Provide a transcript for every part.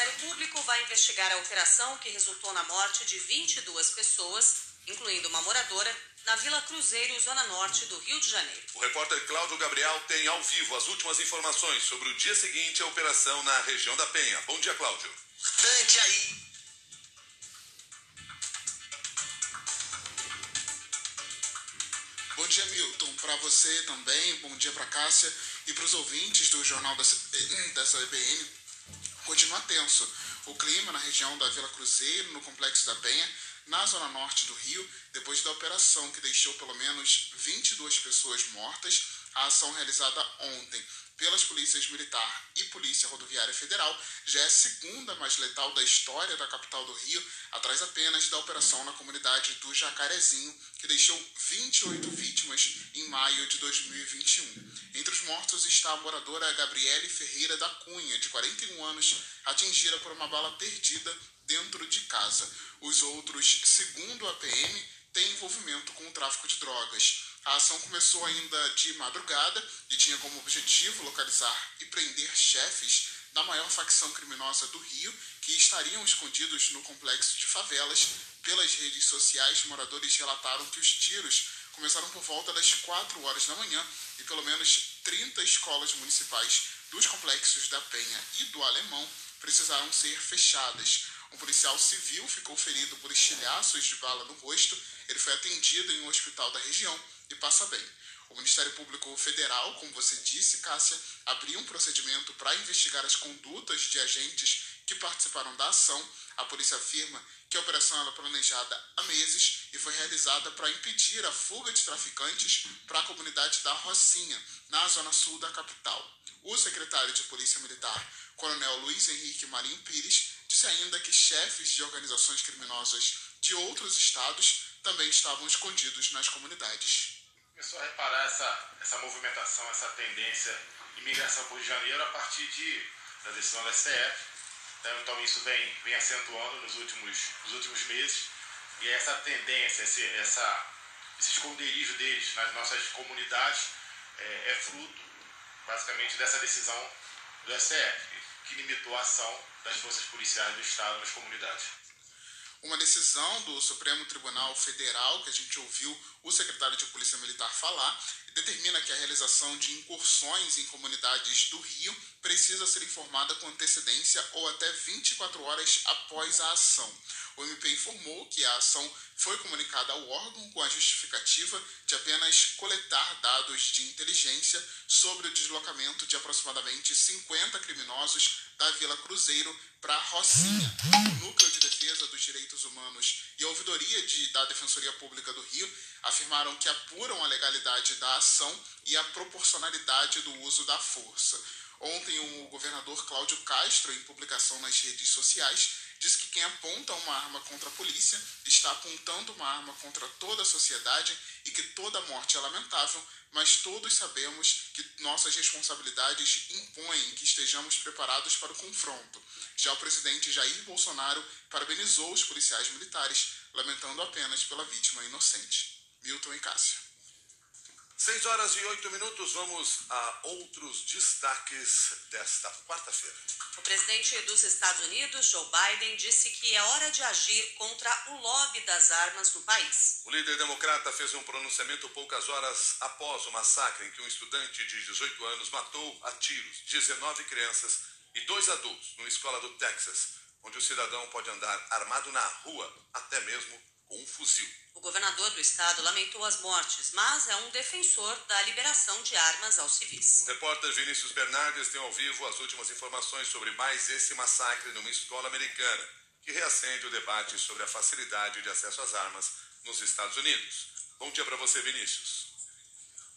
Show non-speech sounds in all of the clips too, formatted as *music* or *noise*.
Ministério Público vai investigar a operação que resultou na morte de 22 pessoas, incluindo uma moradora, na Vila Cruzeiro, zona norte do Rio de Janeiro. O repórter Cláudio Gabriel tem ao vivo as últimas informações sobre o dia seguinte à operação na região da Penha. Bom dia, Cláudio. Importante aí Bom dia, Milton. Para você também, bom dia para Cássia e para os ouvintes do Jornal da, *clears throat* dessa EBN. Continua tenso o clima na região da Vila Cruzeiro, no Complexo da Penha, na zona norte do Rio, depois da operação que deixou pelo menos 22 pessoas mortas. A ação realizada ontem pelas polícias militar e polícia rodoviária federal já é a segunda mais letal da história da capital do Rio, atrás apenas da operação na comunidade do Jacarezinho, que deixou 28 vítimas em maio de 2021. Entre os mortos está a moradora Gabriele Ferreira da Cunha, de 41 anos, atingida por uma bala perdida dentro de casa. Os outros, segundo a PM, têm envolvimento com o tráfico de drogas. A ação começou ainda de madrugada e tinha como objetivo localizar e prender chefes da maior facção criminosa do Rio, que estariam escondidos no complexo de favelas. Pelas redes sociais, moradores relataram que os tiros começaram por volta das 4 horas da manhã e pelo menos 30 escolas municipais dos complexos da Penha e do Alemão precisaram ser fechadas. Um policial civil ficou ferido por estilhaços de bala no rosto. Ele foi atendido em um hospital da região e passa bem. O Ministério Público Federal, como você disse, Cássia, abriu um procedimento para investigar as condutas de agentes que participaram da ação. A polícia afirma que a operação era planejada há meses e foi realizada para impedir a fuga de traficantes para a comunidade da Rocinha, na zona sul da capital. O secretário de Polícia Militar, Coronel Luiz Henrique Marinho Pires, disse ainda que chefes de organizações criminosas de outros estados também estavam escondidos nas comunidades começou a reparar essa, essa movimentação, essa tendência de migração para o Rio de Janeiro a partir de, da decisão da STF. Então, então isso vem, vem acentuando nos últimos, nos últimos meses. E essa tendência, esse, essa, esse esconderijo deles nas nossas comunidades é, é fruto, basicamente, dessa decisão do STF, que limitou a ação das forças policiais do Estado nas comunidades uma decisão do Supremo Tribunal Federal, que a gente ouviu o secretário de Polícia Militar falar, determina que a realização de incursões em comunidades do Rio precisa ser informada com antecedência ou até 24 horas após a ação. O MP informou que a ação foi comunicada ao órgão com a justificativa de apenas coletar dados de inteligência sobre o deslocamento de aproximadamente 50 criminosos da Vila Cruzeiro para Rocinha. O Núcleo de Defesa dos Direitos Humanos e a Ouvidoria de, da Defensoria Pública do Rio afirmaram que apuram a legalidade da ação e a proporcionalidade do uso da força. Ontem, o governador Cláudio Castro, em publicação nas redes sociais, diz que quem aponta uma arma contra a polícia está apontando uma arma contra toda a sociedade e que toda morte é lamentável, mas todos sabemos que nossas responsabilidades impõem que estejamos preparados para o confronto. Já o presidente Jair Bolsonaro parabenizou os policiais militares, lamentando apenas pela vítima inocente. Milton e Cássio. 6 horas e 8 minutos, vamos a outros destaques desta quarta-feira. O presidente dos Estados Unidos, Joe Biden, disse que é hora de agir contra o lobby das armas no país. O líder democrata fez um pronunciamento poucas horas após o massacre em que um estudante de 18 anos matou a tiros 19 crianças e dois adultos numa escola do Texas, onde o cidadão pode andar armado na rua, até mesmo com um fuzil. O governador do estado lamentou as mortes, mas é um defensor da liberação de armas aos civis. O repórter Vinícius Bernardes tem ao vivo as últimas informações sobre mais esse massacre numa escola americana, que reacende o debate sobre a facilidade de acesso às armas nos Estados Unidos. Bom dia para você, Vinícius.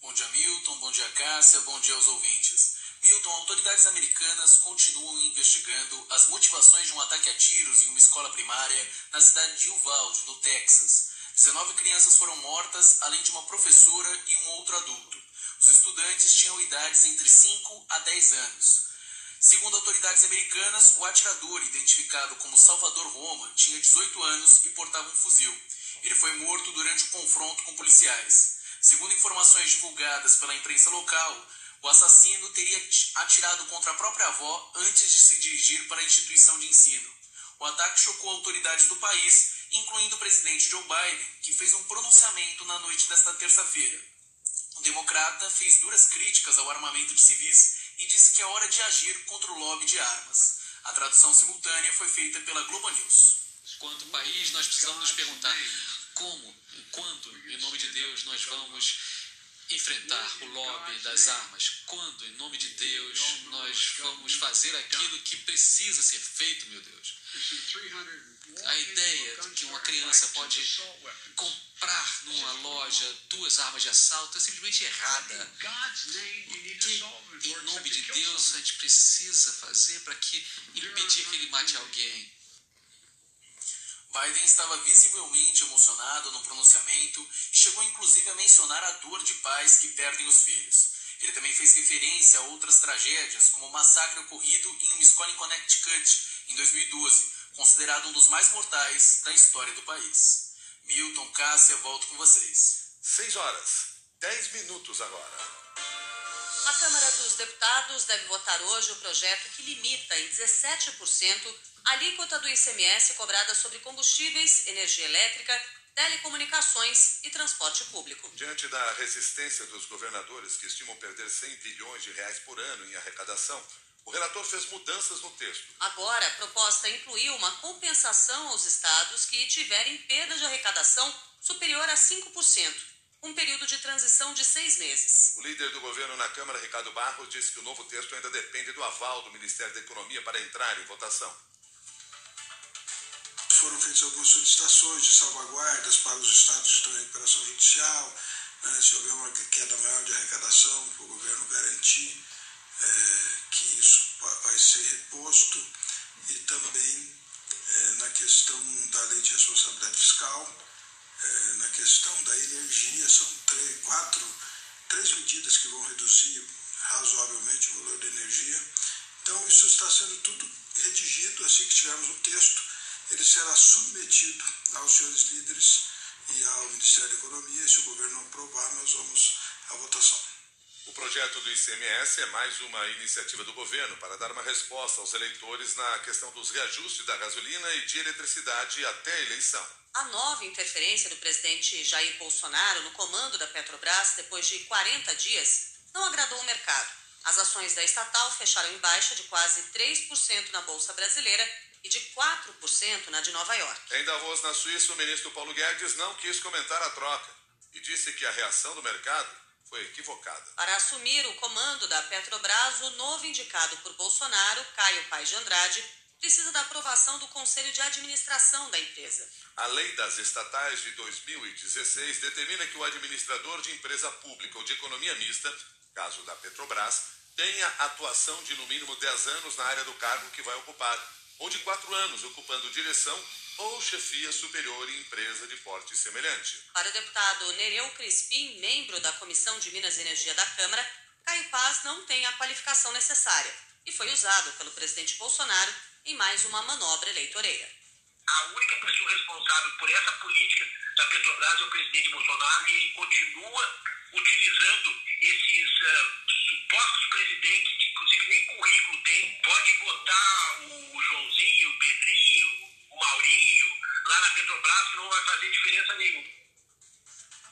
Bom dia, Milton. Bom dia, Cássia. Bom dia aos ouvintes. Milton, autoridades americanas continuam investigando as motivações de um ataque a tiros em uma escola primária na cidade de Uvalde, no Texas. 19 crianças foram mortas, além de uma professora e um outro adulto. Os estudantes tinham idades entre 5 a 10 anos. Segundo autoridades americanas, o atirador, identificado como Salvador Roma, tinha 18 anos e portava um fuzil. Ele foi morto durante o confronto com policiais. Segundo informações divulgadas pela imprensa local, O assassino teria atirado contra a própria avó antes de se dirigir para a instituição de ensino. O ataque chocou autoridades do país, incluindo o presidente Joe Biden, que fez um pronunciamento na noite desta terça-feira. O democrata fez duras críticas ao armamento de civis e disse que é hora de agir contra o lobby de armas. A tradução simultânea foi feita pela Globo News. Quanto país, nós precisamos nos perguntar como, quando, em nome de Deus, nós vamos enfrentar o lobby das armas? Quando, em nome de Deus, nós vamos fazer aquilo que precisa ser feito, meu Deus? A ideia de que uma criança pode comprar numa loja duas armas de assalto é simplesmente errada. O que, em nome de Deus, a gente precisa fazer para que impedir que ele mate alguém? Biden estava visivelmente emocionado no pronunciamento e chegou inclusive a mencionar a dor de pais que perdem os filhos. Ele também fez referência a outras tragédias, como o massacre ocorrido em uma escola em Connecticut em 2012, considerado um dos mais mortais da história do país. Milton Cássia, volto com vocês. 6 horas, 10 minutos agora. A Câmara dos Deputados deve votar hoje o projeto que limita em 17% a alíquota do ICMS cobrada sobre combustíveis, energia elétrica, telecomunicações e transporte público. Diante da resistência dos governadores que estimam perder 100 bilhões de reais por ano em arrecadação, o relator fez mudanças no texto. Agora, a proposta incluiu uma compensação aos estados que tiverem perda de arrecadação superior a 5%, um período de transição de seis meses. O líder do governo na Câmara, Ricardo Barros, disse que o novo texto ainda depende do aval do Ministério da Economia para entrar em votação. Foram feitas algumas solicitações de salvaguardas para os estados que estão em recuperação judicial, né, se houver uma queda maior de arrecadação, para o governo garantir é, que isso vai ser reposto e também é, na questão da lei de responsabilidade fiscal, é, na questão da energia, são três, quatro, três medidas que vão reduzir razoavelmente o valor da energia. Então, isso está sendo tudo redigido, assim que tivermos um texto, ele será submetido aos senhores líderes e ao Ministério da Economia, e se o governo aprovar, nós vamos à votação. O projeto do ICMS é mais uma iniciativa do governo para dar uma resposta aos eleitores na questão dos reajustes da gasolina e de eletricidade até a eleição. A nova interferência do presidente Jair Bolsonaro no comando da Petrobras depois de 40 dias não agradou o mercado. As ações da estatal fecharam em baixa de quase 3% na Bolsa Brasileira e de 4% na de Nova York. Em Davos, na Suíça, o ministro Paulo Guedes não quis comentar a troca e disse que a reação do mercado foi equivocada. Para assumir o comando da Petrobras, o novo indicado por Bolsonaro, Caio Paes de Andrade, precisa da aprovação do Conselho de Administração da empresa. A lei das estatais de 2016 determina que o administrador de empresa pública ou de economia mista, caso da Petrobras, tenha atuação de no mínimo 10 anos na área do cargo que vai ocupar, ou de 4 anos ocupando direção ou chefia superior em empresa de porte semelhante. Para o deputado Nereu Crispim, membro da Comissão de Minas e Energia da Câmara, Caio Paz não tem a qualificação necessária e foi usado pelo presidente Bolsonaro em mais uma manobra eleitoreira. A única pessoa responsável por essa política da Petrobras é o presidente Bolsonaro e ele continua utilizando esses uh, supostos presidentes, que inclusive nem currículo tem, pode botar o Joãozinho, o Pedrinho, o Maurinho Petrobras que não vai fazer diferença nenhuma.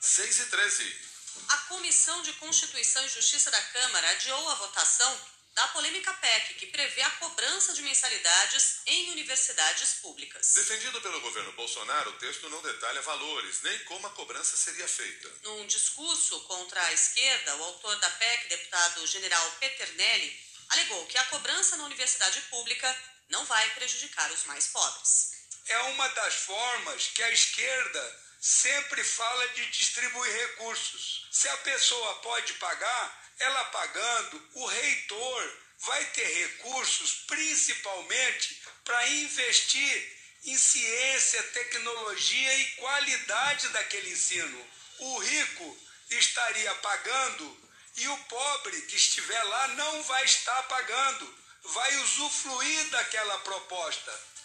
6 e 13. A Comissão de Constituição e Justiça da Câmara adiou a votação da polêmica PEC, que prevê a cobrança de mensalidades em universidades públicas. Defendido pelo governo Bolsonaro, o texto não detalha valores, nem como a cobrança seria feita. Num discurso contra a esquerda, o autor da PEC, deputado general Peternelli, alegou que a cobrança na universidade pública não vai prejudicar os mais pobres. É uma das formas que a esquerda sempre fala de distribuir recursos. Se a pessoa pode pagar, ela pagando, o reitor vai ter recursos principalmente para investir em ciência, tecnologia e qualidade daquele ensino. O rico estaria pagando e o pobre que estiver lá não vai estar pagando, vai usufruir daquela proposta.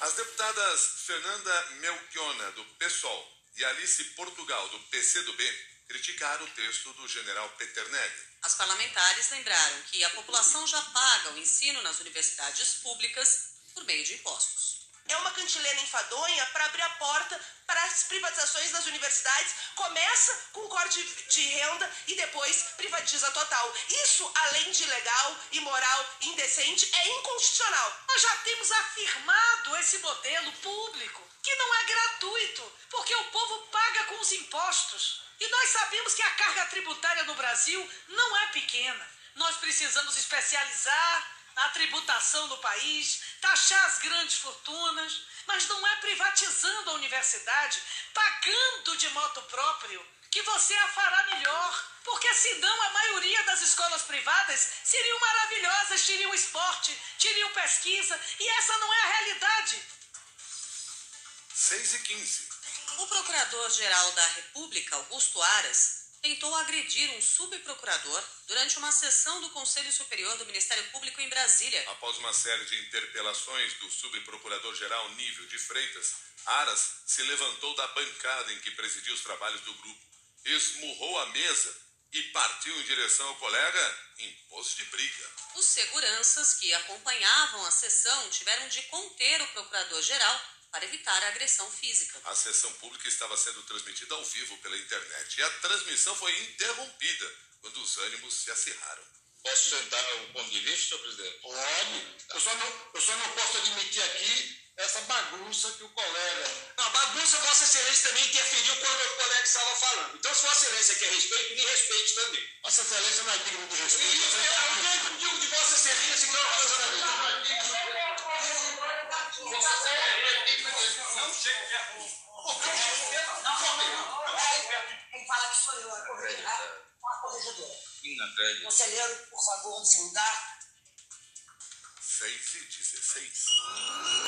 As deputadas Fernanda Melchiona, do PSOL, e Alice Portugal, do PCdoB, criticaram o texto do general Peternelli. As parlamentares lembraram que a população já paga o ensino nas universidades públicas por meio de impostos é uma cantilena enfadonha para abrir a porta para as privatizações das universidades. Começa com corte de renda e depois privatiza total. Isso, além de ilegal, imoral, indecente, é inconstitucional. Nós já temos afirmado esse modelo público, que não é gratuito, porque o povo paga com os impostos. E nós sabemos que a carga tributária no Brasil não é pequena. Nós precisamos especializar a tributação do país, taxar as grandes fortunas, mas não é privatizando a universidade, pagando de moto próprio, que você a fará melhor. Porque senão a maioria das escolas privadas seriam maravilhosas, teriam esporte, teriam pesquisa, e essa não é a realidade. 6 e 15. O Procurador-Geral da República, Augusto Aras, tentou agredir um subprocurador durante uma sessão do Conselho Superior do Ministério Público em Brasília. Após uma série de interpelações do subprocurador-geral Nível de Freitas, Aras se levantou da bancada em que presidia os trabalhos do grupo, esmurrou a mesa e partiu em direção ao colega em pose de briga. Os seguranças que acompanhavam a sessão tiveram de conter o procurador-geral para evitar a agressão física. A sessão pública estava sendo transmitida ao vivo pela internet e a transmissão foi interrompida quando os ânimos se acirraram. Posso sentar um ponto de vista, senhor presidente? Pode. Eu só, não, eu só não posso admitir aqui essa bagunça que o colega. Não, bagunça Vossa Excelência também interferiu quando o colega estava falando. Então, se Vossa Excelência quer respeito, me respeite também. Vossa Excelência não é digno de respeito. Isso, eu, eu digo de Vossa Excelência que não é coisa da Vossa Conselheiro, por favor, no seu lugar. 6 e 16.